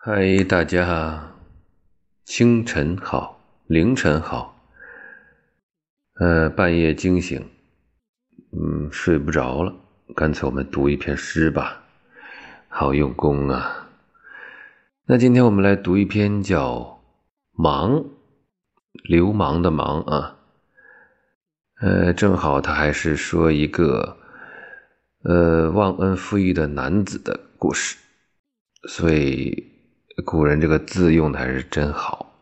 嗨，大家，清晨好，凌晨好，呃，半夜惊醒，嗯，睡不着了，干脆我们读一篇诗吧，好用功啊。那今天我们来读一篇叫《忙》，流氓的忙啊，呃，正好他还是说一个，呃，忘恩负义的男子的故事，所以。古人这个字用的还是真好。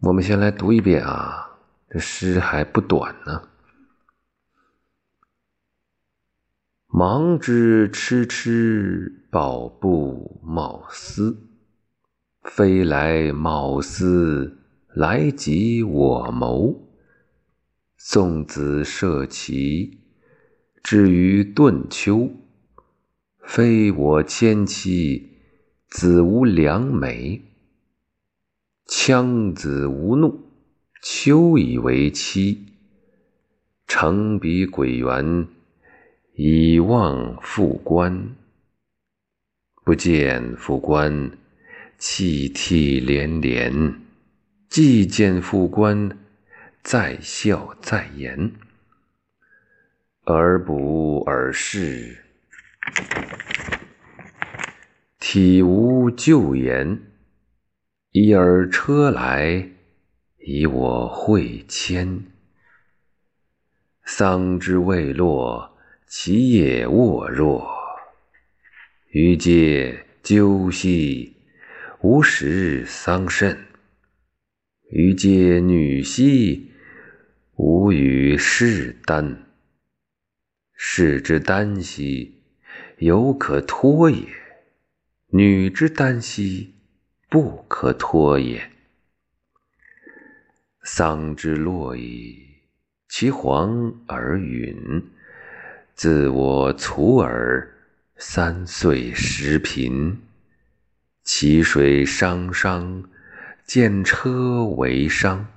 我们先来读一遍啊，这诗还不短呢。忙之痴痴，宝不冒丝。飞来贸丝，来及我谋。送子涉其，至于顿丘。非我千妻，子无良媒。羌子无怒，秋以为妻。乘彼鬼园，以望复关。不见复关，泣涕连连。既见复关，再笑再言。而不尔视。体无旧言，一儿车来，以我会迁。桑之未落，其叶沃若。余嗟鸠兮，无食桑葚。余嗟女兮，无与士丹。士之耽兮。犹可托也，女之耽兮，不可脱也。桑之落矣，其黄而陨。自我卒耳，三岁时贫。其水汤汤，见车为伤。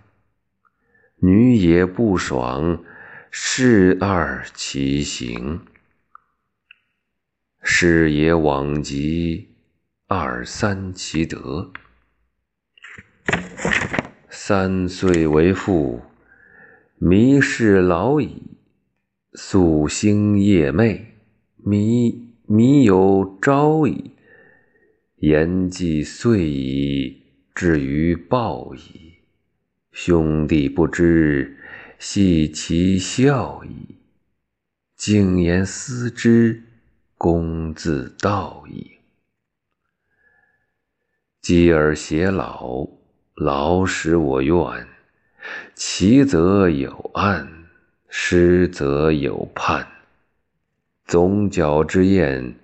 女也不爽，侍二其行。是也往极，二三其德。三岁为父，弥是老矣。夙兴夜寐，弥弥有朝矣。言既遂矣，至于报矣。兄弟不知，系其孝矣。静言思之。公自道矣。积而偕老，老使我怨。其则有暗，失则有盼。总角之宴，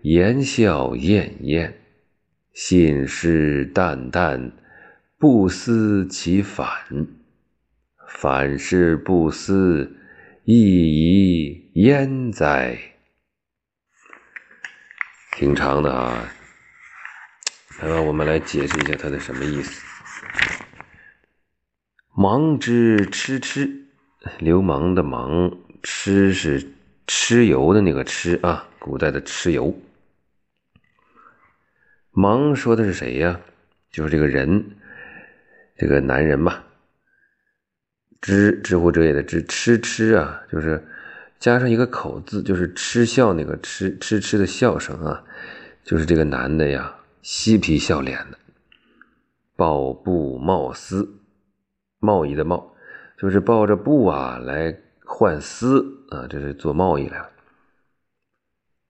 言笑晏晏，信誓旦旦，不思其反。反是不思，亦宜焉哉？挺长的啊，来吧，我们来解释一下它的什么意思。忙之蚩蚩，流氓的忙，蚩是蚩尤的那个蚩啊，古代的蚩尤。忙说的是谁呀？就是这个人，这个男人嘛。知知乎者也的知，痴痴啊，就是加上一个口字，就是嗤笑那个嗤嗤嗤的笑声啊。就是这个男的呀，嬉皮笑脸的，抱布贸丝，贸易的贸，就是抱着布啊来换丝啊，这是做贸易来了。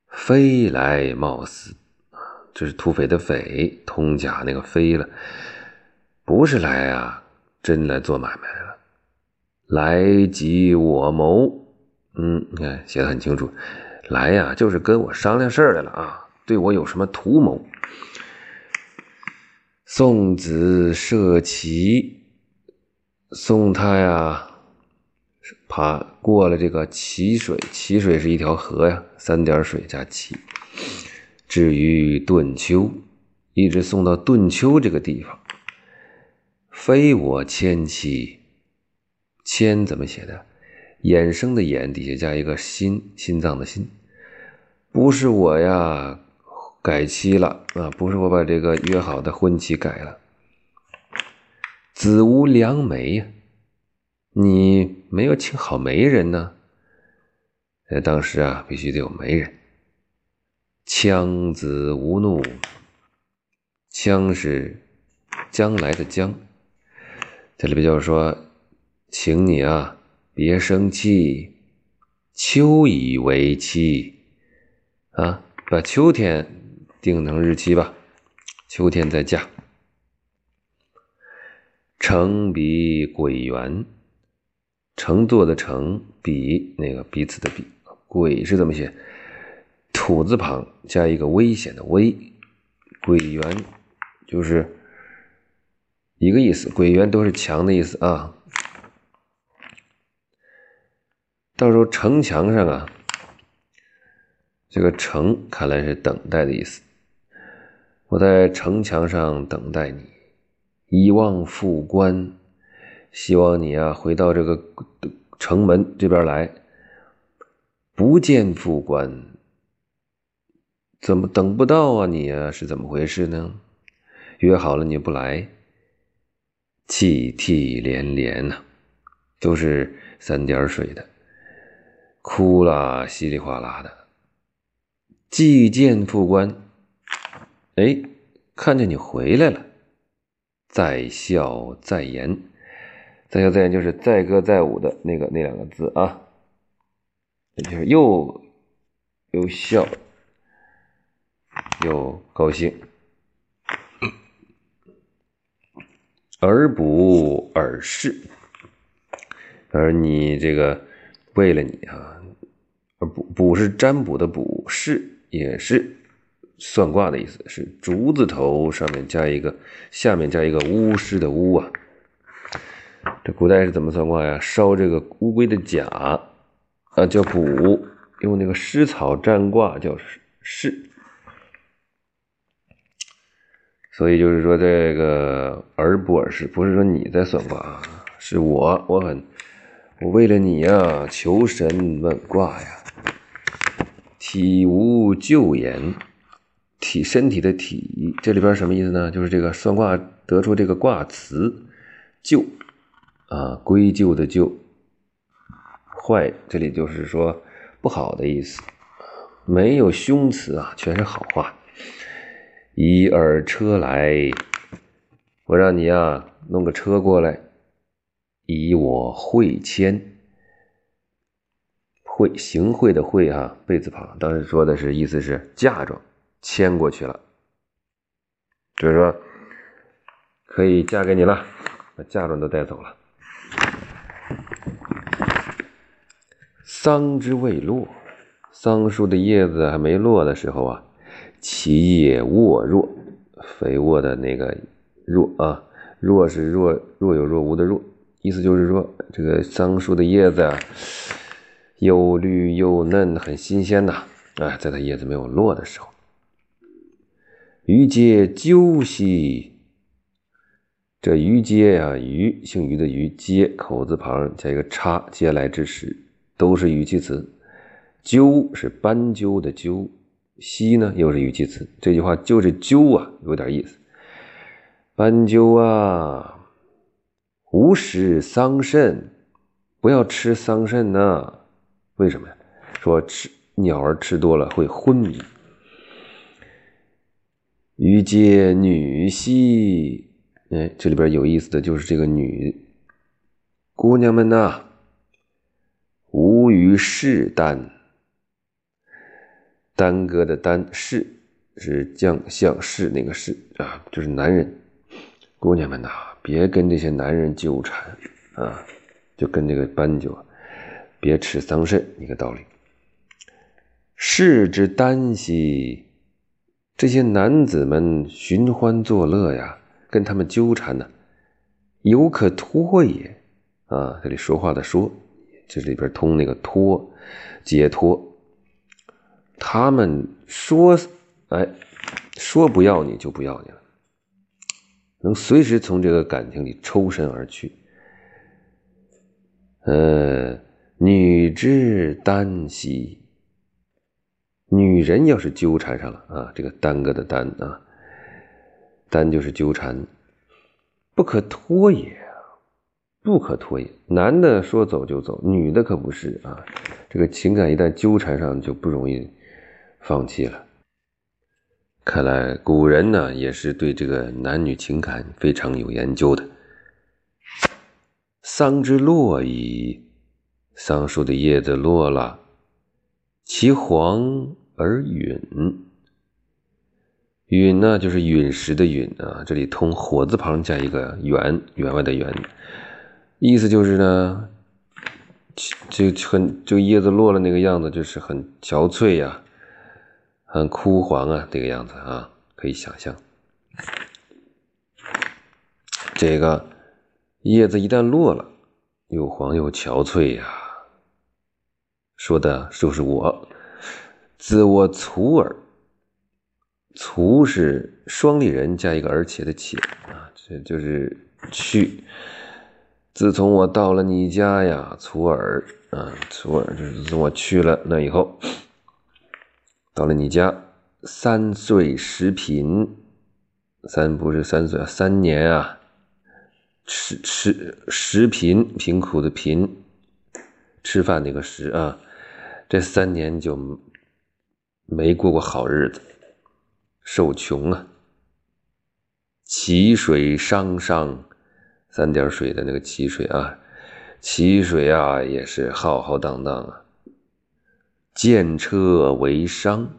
飞来贸丝啊，这是土匪的匪，通假那个飞了，不是来啊，真来做买卖了。来即我谋，嗯，你看写的很清楚，来呀，就是跟我商量事儿来了啊。对我有什么图谋？送子涉齐，送他呀，爬过了这个齐水，齐水是一条河呀，三点水加齐，至于顿丘，一直送到顿丘这个地方。非我牵妻，牵怎么写的？衍生的衍底下加一个心，心脏的心，不是我呀。改期了啊，不是我把这个约好的婚期改了。子无良媒呀，你没有请好媒人呢。在当时啊，必须得有媒人。枪子无怒，枪是将来的将，这里边就是说，请你啊，别生气，秋以为期啊，把秋天。定成日期吧，秋天再嫁。成比鬼园，乘坐的乘，比那个彼此的比，鬼是怎么写？土字旁加一个危险的危，鬼园就是一个意思，鬼园都是墙的意思啊。到时候城墙上啊，这个城看来是等待的意思。我在城墙上等待你，以望复关，希望你啊回到这个城门这边来。不见复关，怎么等不到啊？你啊是怎么回事呢？约好了你不来，泣涕连连呐，都是三点水的，哭了稀里哗啦的。既见复关。哎，看见你回来了，在笑在言，在笑在言就是载歌载舞的那个那两个字啊，就是又又笑又高兴，而补而是，而你这个为了你啊，而补补是占卜的卜，是也是。算卦的意思是竹字头上面加一个，下面加一个巫师的巫啊。这古代是怎么算卦呀？烧这个乌龟的甲啊，叫卜；用那个湿草占卦叫是。所以就是说，这个而不而是，不是说你在算卦啊，是我，我很，我为了你呀，求神问卦呀，体无咎言。体身体的体，这里边什么意思呢？就是这个算卦得出这个卦辞，咎啊，归咎的咎，坏，这里就是说不好的意思，没有凶词啊，全是好话。一二车来，我让你啊弄个车过来，以我会签，会行贿的贿啊，贝字旁，当时说的是意思是嫁妆。迁过去了，就是说可以嫁给你了，把嫁妆都带走了。桑之未落，桑树的叶子还没落的时候啊，其叶沃若，肥沃的那个若啊，若是若若有若无的若，意思就是说这个桑树的叶子啊，又绿又嫩，很新鲜呐。啊，在它叶子没有落的时候。于皆鸠兮，这于皆呀，于姓于的于，皆口字旁加一个叉，嗟来之时都是语气词。鸠是斑鸠的鸠，兮呢又是语气词。这句话就是鸠啊，有点意思。斑鸠啊，无食桑葚，不要吃桑葚呢？为什么呀？说吃鸟儿吃多了会昏迷。于皆女兮，哎，这里边有意思的就是这个女姑娘们呐，无于士耽，耽搁的耽是是将相士那个士啊，就是男人。姑娘们呐，别跟这些男人纠缠啊，就跟这个斑鸠，别吃桑葚，一个道理。士之耽兮。这些男子们寻欢作乐呀，跟他们纠缠呢，犹可脱也啊！这里说话的说，这里边通那个脱，解脱。他们说，哎，说不要你就不要你了，能随时从这个感情里抽身而去。呃，女之耽兮。女人要是纠缠上了啊，这个耽搁的耽啊，耽就是纠缠，不可拖也，不可拖也。男的说走就走，女的可不是啊。这个情感一旦纠缠上，就不容易放弃了。看来古人呢，也是对这个男女情感非常有研究的。桑之落矣，桑树的叶子落了。其黄而陨，陨呢就是陨石的陨啊，这里通火字旁加一个员，员外的员，意思就是呢，就很就叶子落了那个样子，就是很憔悴呀，很枯黄啊，这个样子啊，可以想象，这个叶子一旦落了，又黄又憔悴呀。说的就是我，自我卒耳，卒是双立人加一个而且的且啊，这就是去。自从我到了你家呀，卒耳啊，卒耳就是自从我去了那以后，到了你家，三岁食贫，三不是三岁啊，三年啊，吃吃食贫，贫苦的贫，吃饭那个食啊。这三年就没过过好日子，受穷啊！淇水汤汤，三点水的那个淇水啊，淇水啊也是浩浩荡荡啊。见车为商，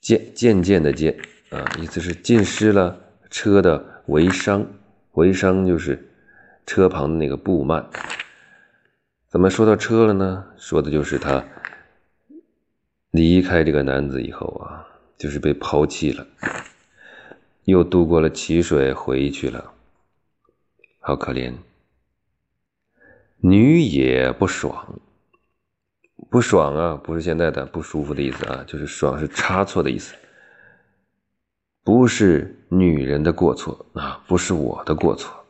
渐渐渐的渐啊，意思是浸湿了车的为商，为商就是车旁的那个布幔。怎么说到车了呢？说的就是他离开这个男子以后啊，就是被抛弃了，又渡过了淇水回去了，好可怜。女也不爽，不爽啊，不是现在的不舒服的意思啊，就是爽是差错的意思，不是女人的过错啊，不是我的过错，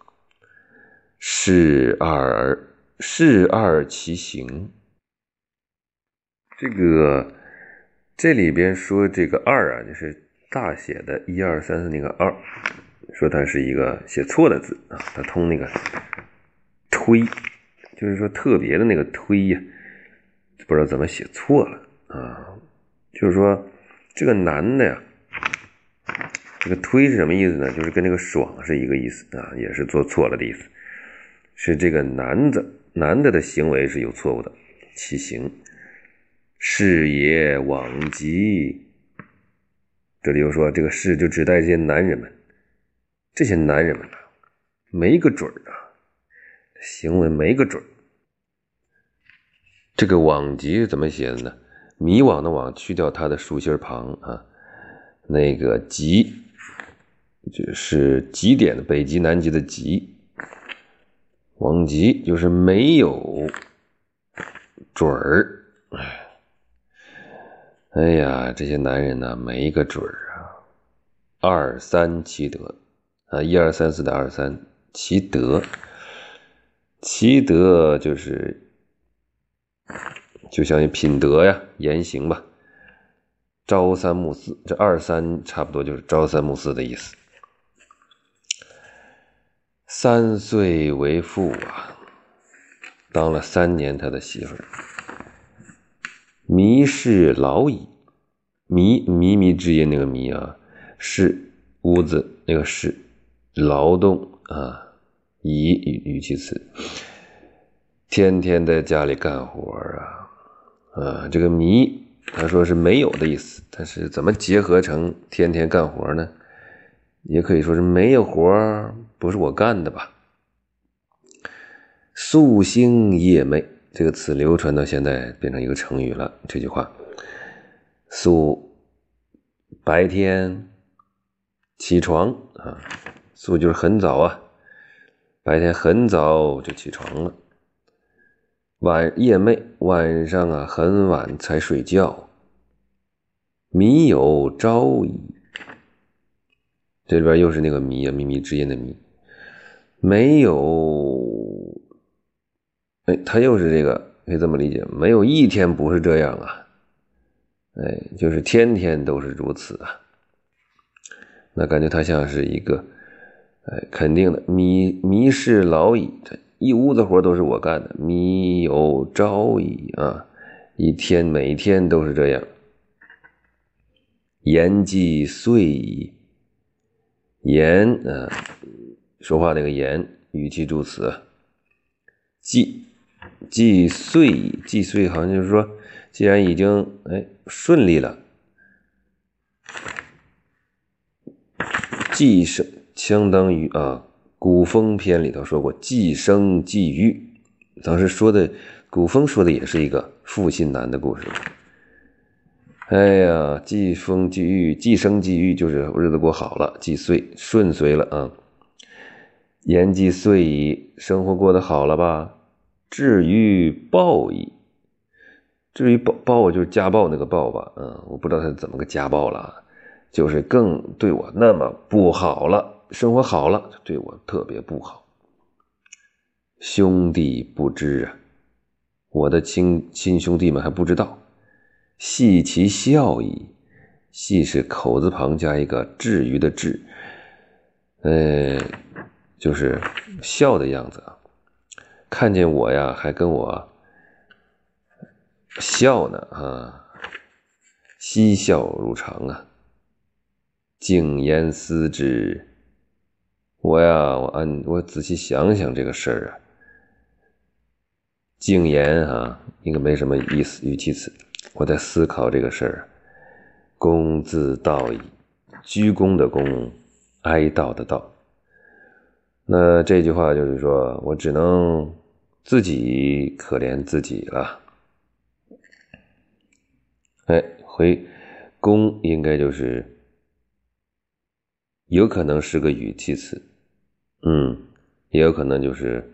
是二。是二其行，这个这里边说这个二啊，就是大写的一二三四那个二，说它是一个写错的字啊，它通那个推，就是说特别的那个推呀，不知道怎么写错了啊，就是说这个男的呀，这个推是什么意思呢？就是跟那个爽是一个意思啊，也是做错了的意思，是这个男的。男的的行为是有错误的，其行事也往极。这里又说这个事就指代这些男人们，这些男人们啊，没个准儿啊，行为没个准儿。这个往极怎么写的呢？迷惘的惘去掉它的竖心旁啊，那个极就是极点的北极南极的极。往极就是没有准儿，哎，呀，这些男人呢，没一个准儿啊。二三其德啊，一二三四的二三其德，其德就是就像品德呀、言行吧。朝三暮四，这二三差不多就是朝三暮四的意思。三岁为妇啊，当了三年他的媳妇儿。迷是劳矣，迷靡靡之音那个迷啊，是屋子那个是劳动啊，以语气词，天天在家里干活啊啊，这个迷他说是没有的意思，但是怎么结合成天天干活呢？也可以说是没有活不是我干的吧？夙兴夜寐这个词流传到现在，变成一个成语了。这句话，夙白天起床啊，夙就是很早啊，白天很早就起床了。晚夜寐晚上啊，很晚才睡觉。迷有朝矣。这里边又是那个迷啊，靡靡之音的靡，没有，哎，他又是这个，可以这么理解，没有一天不是这样啊，哎，就是天天都是如此啊。那感觉他像是一个，哎，肯定的，迷迷失老矣，这一屋子活都是我干的，迷有朝矣啊，一天每天都是这样。言既遂矣，言啊，说话那个言，语气助词，既既遂矣，既遂好像就是说，既然已经哎顺利了。既是相当于啊，《古风篇》里头说过“既生既育”，当时说的古风说的也是一个负心男的故事。哎呀，既生既育，既生既育，就是日子过好了，既遂顺遂了啊。言既遂矣，生活过得好了吧？至于暴矣，至于暴暴就是家暴那个暴吧？嗯，我不知道他怎么个家暴了。就是更对我那么不好了，生活好了，就对我特别不好。兄弟不知啊，我的亲亲兄弟们还不知道。戏其笑矣，戏是口字旁加一个至于的至，呃，就是笑的样子啊。看见我呀，还跟我笑呢啊，嬉笑如常啊。静言思之，我呀，我按我仔细想想这个事儿啊。静言啊，应该没什么意思，语气词。我在思考这个事儿。公自道矣，鞠躬的躬，哀悼的悼。那这句话就是说我只能自己可怜自己了。哎，回躬应该就是。有可能是个语气词，嗯，也有可能就是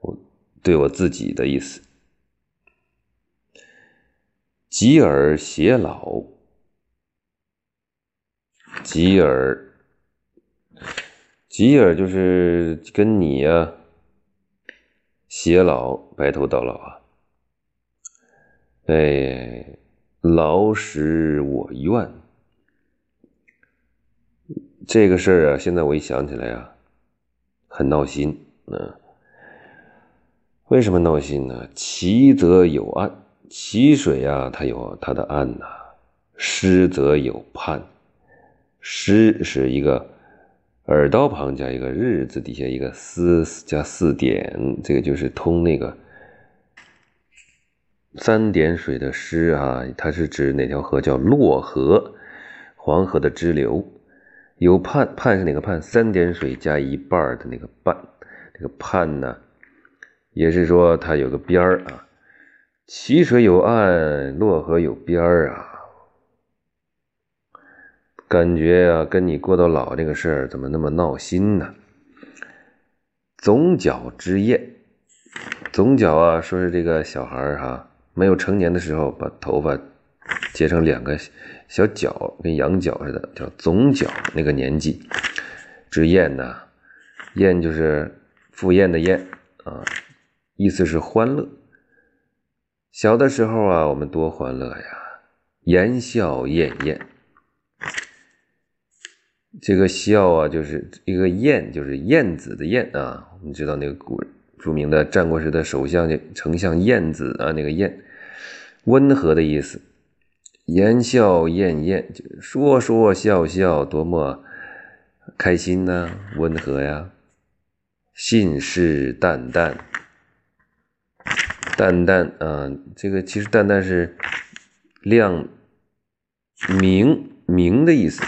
我对我自己的意思。吉尔偕老，吉尔，吉尔就是跟你呀，偕老，白头到老啊。哎，劳使我愿。这个事儿啊，现在我一想起来呀，很闹心。嗯，为什么闹心呢？奇则有岸，奇水呀，它有它的岸呐；失则有畔，失是一个耳刀旁加一个日字，底下一个思加四点，这个就是通那个三点水的失啊。它是指哪条河？叫洛河，黄河的支流。有畔，畔是哪个畔？三点水加一半的那个半，这个畔呢，也是说它有个边儿啊。起水有岸，洛河有边儿啊。感觉啊，跟你过到老这个事儿怎么那么闹心呢？总角之宴，总角啊，说是这个小孩儿哈，没有成年的时候把头发结成两个。小脚跟羊角似的，叫总角。那个年纪，之宴呢，宴就是赴宴的宴啊，意思是欢乐。小的时候啊，我们多欢乐呀，言笑晏晏。这个笑啊，就是一个晏，就是晏子的晏啊。你知道那个古著名的战国时的首相丞相晏子啊，那个晏，温和的意思。言笑晏晏，说说笑笑，多么开心呢？温和呀，信誓旦旦，旦旦啊，这个其实旦旦是亮明明的意思，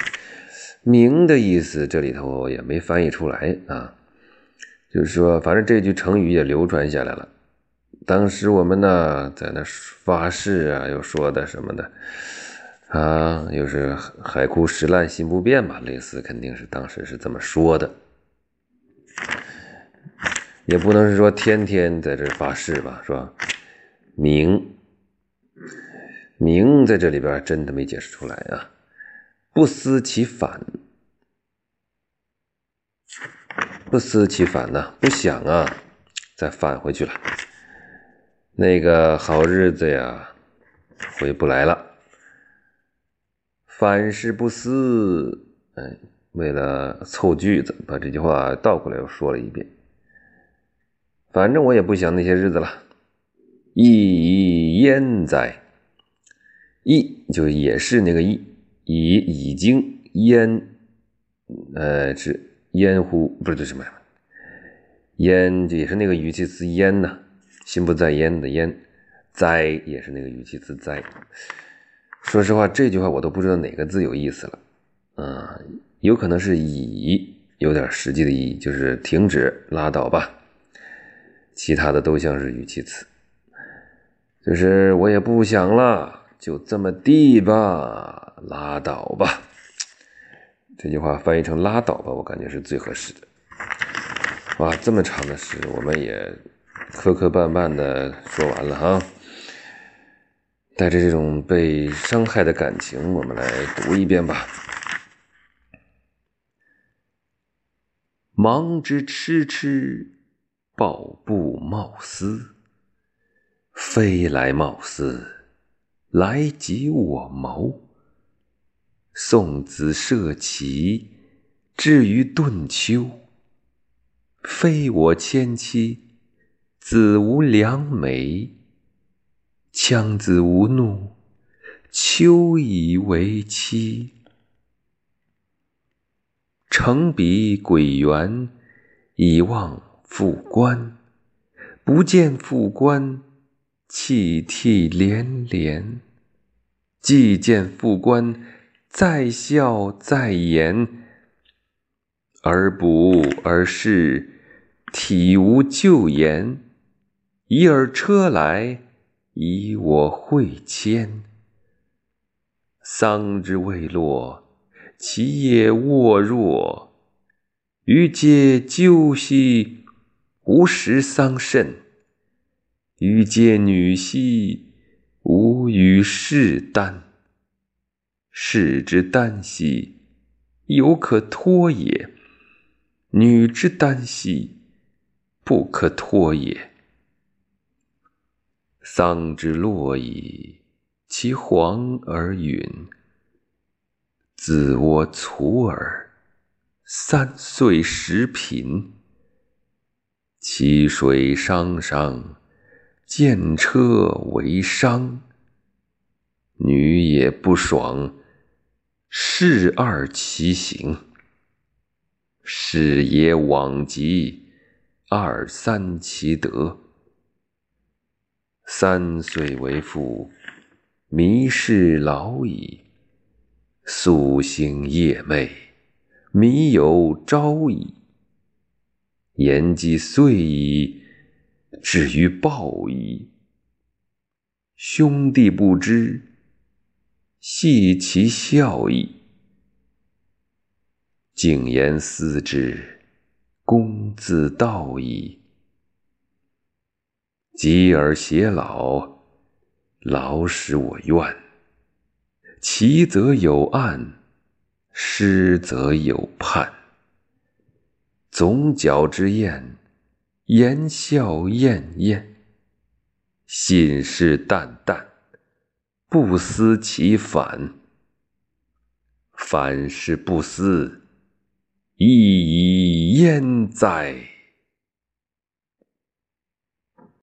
明的意思这里头也没翻译出来啊，就是说，反正这句成语也流传下来了。当时我们呢，在那发誓啊，又说的什么的，啊，又是海枯石烂心不变吧，类似肯定是当时是这么说的，也不能是说天天在这发誓吧，是吧？明，明在这里边真的没解释出来啊，不思其反，不思其反呢，不想啊，再返回去了。那个好日子呀，回不来了。凡事不思，哎，为了凑句子，把这句话倒过来又说了一遍。反正我也不想那些日子了。已焉哉？已就也是那个已，已已经焉，呃，是焉乎？不是这什么呀？焉也是那个语气词焉呢？心不在焉的焉。哉也是那个语气词哉。说实话，这句话我都不知道哪个字有意思了。啊，有可能是已有点实际的意义，就是停止、拉倒吧。其他的都像是语气词，就是我也不想了，就这么地吧，拉倒吧。这句话翻译成拉倒吧，我感觉是最合适的。哇，这么长的诗，我们也磕磕绊绊的说完了哈。带着这种被伤害的感情，我们来读一遍吧。忙之痴痴，抱布贸丝，飞来貌似，来及我谋。送子涉其，至于顿丘。非我牵妻，子无良媒。羌子无怒，秋以为期。乘彼鬼园，以望复关。不见复关，泣涕连连。既见复关，再笑再言。而卜而是，体无旧言。一尔车来。以我会牵，桑之未落，其叶沃若。余皆鸠兮，无食桑葚；余皆女兮，无与士耽。士之耽兮，犹可脱也；女之耽兮，不可脱也。桑之落矣，其黄而陨。子我徂尔，三岁时贫。其水汤汤，见车为商。女也不爽，士二其行。士也往极，二三其德。三岁为父，弥世老矣。夙兴夜寐，弥有朝矣。言既遂矣，至于报矣。兄弟不知，系其孝矣。谨言思之，公自道矣。及而偕老，老使我怨。其则有案，失则有判。总角之宴，言笑晏晏。信誓旦旦，不思其反。反是不思，亦已焉哉！